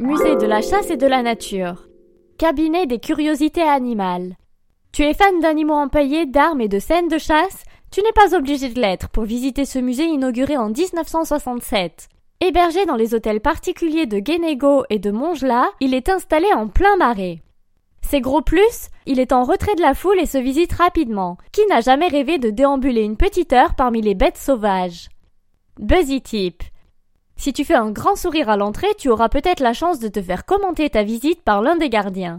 Musée de la chasse et de la nature. Cabinet des curiosités animales. Tu es fan d'animaux empaillés, d'armes et de scènes de chasse? Tu n'es pas obligé de l'être pour visiter ce musée inauguré en 1967. Hébergé dans les hôtels particuliers de Guénégo et de Montgelat, il est installé en plein marais. C'est gros plus, il est en retrait de la foule et se visite rapidement. Qui n'a jamais rêvé de déambuler une petite heure parmi les bêtes sauvages? Buzzy Tip. Si tu fais un grand sourire à l'entrée, tu auras peut-être la chance de te faire commenter ta visite par l'un des gardiens.